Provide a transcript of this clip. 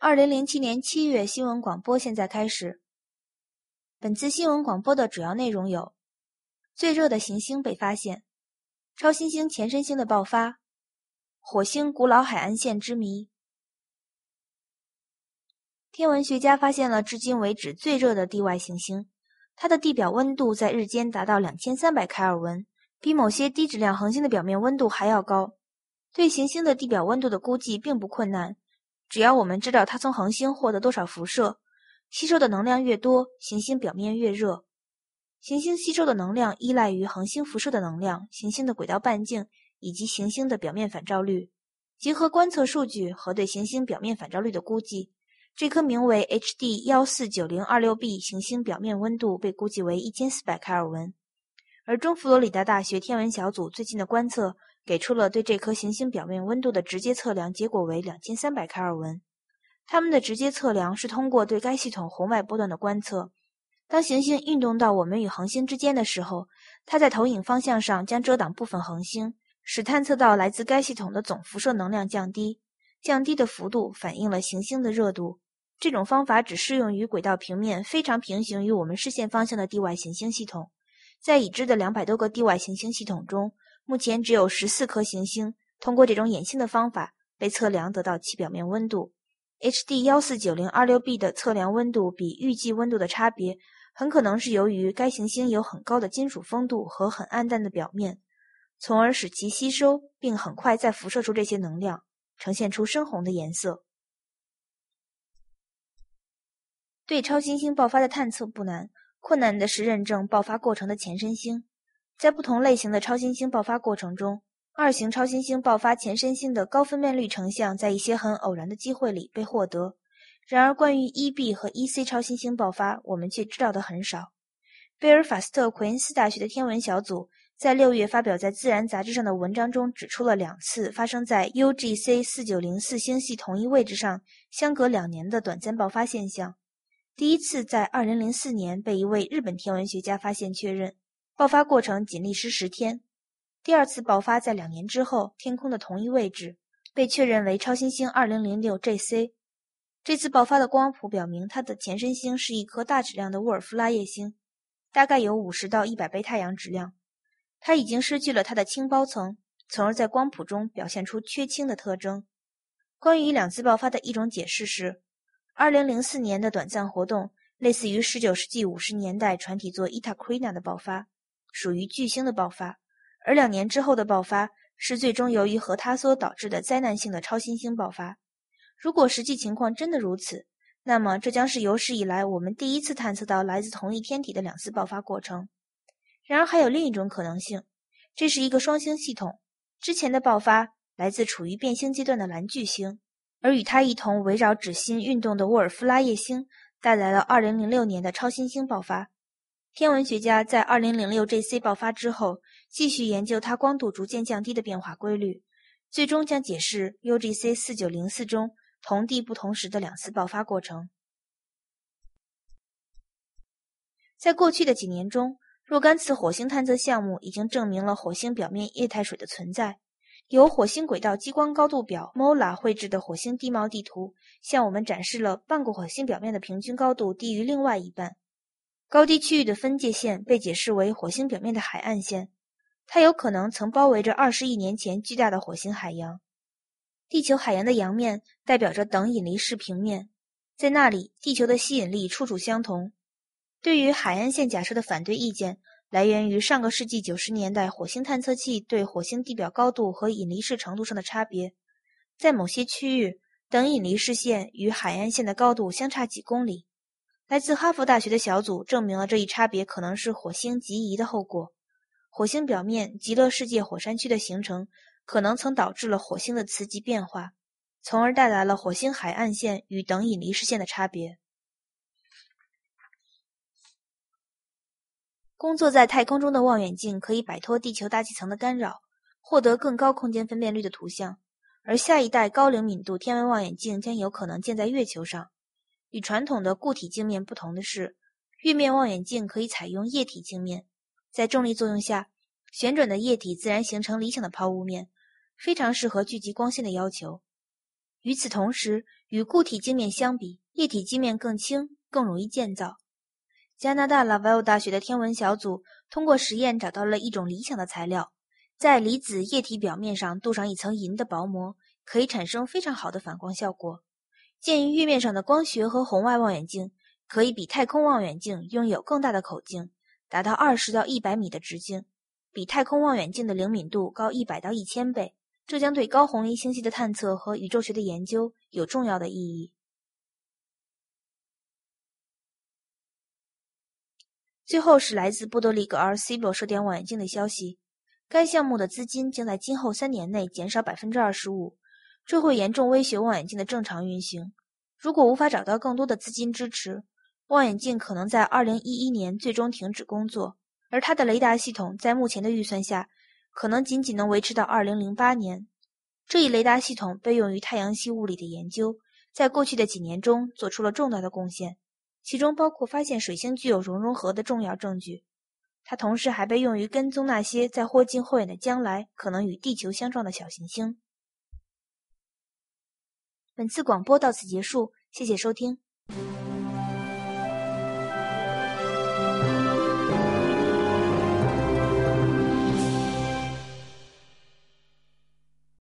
二零零七年七月新闻广播现在开始。本次新闻广播的主要内容有：最热的行星被发现，超新星前身星的爆发，火星古老海岸线之谜。天文学家发现了至今为止最热的地外行星，它的地表温度在日间达到两千三百开尔文，比某些低质量恒星的表面温度还要高。对行星的地表温度的估计并不困难。只要我们知道它从恒星获得多少辐射，吸收的能量越多，行星表面越热。行星吸收的能量依赖于恒星辐射的能量、行星的轨道半径以及行星的表面反照率。结合观测数据和对行星表面反照率的估计，这颗名为 HD 幺四九零二六 b 行星表面温度被估计为一千四百开尔文。而中佛罗里达大学天文小组最近的观测。给出了对这颗行星表面温度的直接测量，结果为两千三百开尔文。他们的直接测量是通过对该系统红外波段的观测。当行星运动到我们与恒星之间的时候，它在投影方向上将遮挡部分恒星，使探测到来自该系统的总辐射能量降低。降低的幅度反映了行星的热度。这种方法只适用于轨道平面非常平行于我们视线方向的地外行星系统。在已知的两百多个地外行星系统中，目前只有十四颗行星通过这种衍星的方法被测量得到其表面温度。HD 幺四九零二六 b 的测量温度比预计温度的差别，很可能是由于该行星有很高的金属丰度和很暗淡的表面，从而使其吸收并很快再辐射出这些能量，呈现出深红的颜色。对超新星爆发的探测不难，困难的是认证爆发过程的前身星。在不同类型的超新星爆发过程中，二型超新星爆发前身星的高分辨率成像在一些很偶然的机会里被获得。然而，关于 E-B 和 E-C 超新星爆发，我们却知道的很少。贝尔法斯特奎恩斯大学的天文小组在六月发表在《自然》杂志上的文章中指出了两次发生在 UGC 四九零四星系同一位置上相隔两年的短暂爆发现象。第一次在二零零四年被一位日本天文学家发现确认。爆发过程仅历时十天，第二次爆发在两年之后，天空的同一位置被确认为超新星 2006JC。这次爆发的光谱表明，它的前身星是一颗大质量的沃尔夫拉叶星，大概有五十到一百倍太阳质量。它已经失去了它的氢包层，从而在光谱中表现出缺氢的特征。关于两次爆发的一种解释是，2004年的短暂活动类似于19世纪50年代船体座伊塔奎纳的爆发。属于巨星的爆发，而两年之后的爆发是最终由于核塌缩导致的灾难性的超新星爆发。如果实际情况真的如此，那么这将是有史以来我们第一次探测到来自同一天体的两次爆发过程。然而，还有另一种可能性，这是一个双星系统。之前的爆发来自处于变星阶段的蓝巨星，而与它一同围绕纸星运动的沃尔夫拉叶星带来了2006年的超新星爆发。天文学家在 2006JC 爆发之后，继续研究它光度逐渐降低的变化规律，最终将解释 UGC 4904中同地不同时的两次爆发过程。在过去的几年中，若干次火星探测项目已经证明了火星表面液态水的存在。由火星轨道激光高度表 MOLA 绘制的火星地貌地图，向我们展示了半个火星表面的平均高度低于另外一半。高低区域的分界线被解释为火星表面的海岸线，它有可能曾包围着二十亿年前巨大的火星海洋。地球海洋的洋面代表着等引力式平面，在那里，地球的吸引力处处相同。对于海岸线假设的反对意见来源于上个世纪九十年代火星探测器对火星地表高度和引力式程度上的差别。在某些区域，等引力视线与海岸线的高度相差几公里。来自哈佛大学的小组证明了这一差别可能是火星极移的后果。火星表面极乐世界火山区的形成，可能曾导致了火星的磁极变化，从而带来了火星海岸线与等引力视线的差别。工作在太空中的望远镜可以摆脱地球大气层的干扰，获得更高空间分辨率的图像，而下一代高灵敏度天文望远镜将有可能建在月球上。与传统的固体镜面不同的是，月面望远镜可以采用液体镜面，在重力作用下，旋转的液体自然形成理想的抛物面，非常适合聚集光线的要求。与此同时，与固体镜面相比，液体镜面更轻，更容易建造。加拿大拉瓦尔大学的天文小组通过实验找到了一种理想的材料，在离子液体表面上镀上一层银的薄膜，可以产生非常好的反光效果。鉴于月面上的光学和红外望远镜可以比太空望远镜拥有更大的口径，达到二十到一百米的直径，比太空望远镜的灵敏度高一百到一千倍。这将对高红移星系的探测和宇宙学的研究有重要的意义。最后是来自波多黎各 RC 罗射电望远镜的消息，该项目的资金将在今后三年内减少百分之二十五，这会严重威胁望远镜的正常运行。如果无法找到更多的资金支持，望远镜可能在二零一一年最终停止工作，而它的雷达系统在目前的预算下。可能仅仅能维持到二零零八年。这一雷达系统被用于太阳系物理的研究，在过去的几年中做出了重大的贡献，其中包括发现水星具有熔融核的重要证据。它同时还被用于跟踪那些在或近或远的将来可能与地球相撞的小行星。本次广播到此结束，谢谢收听。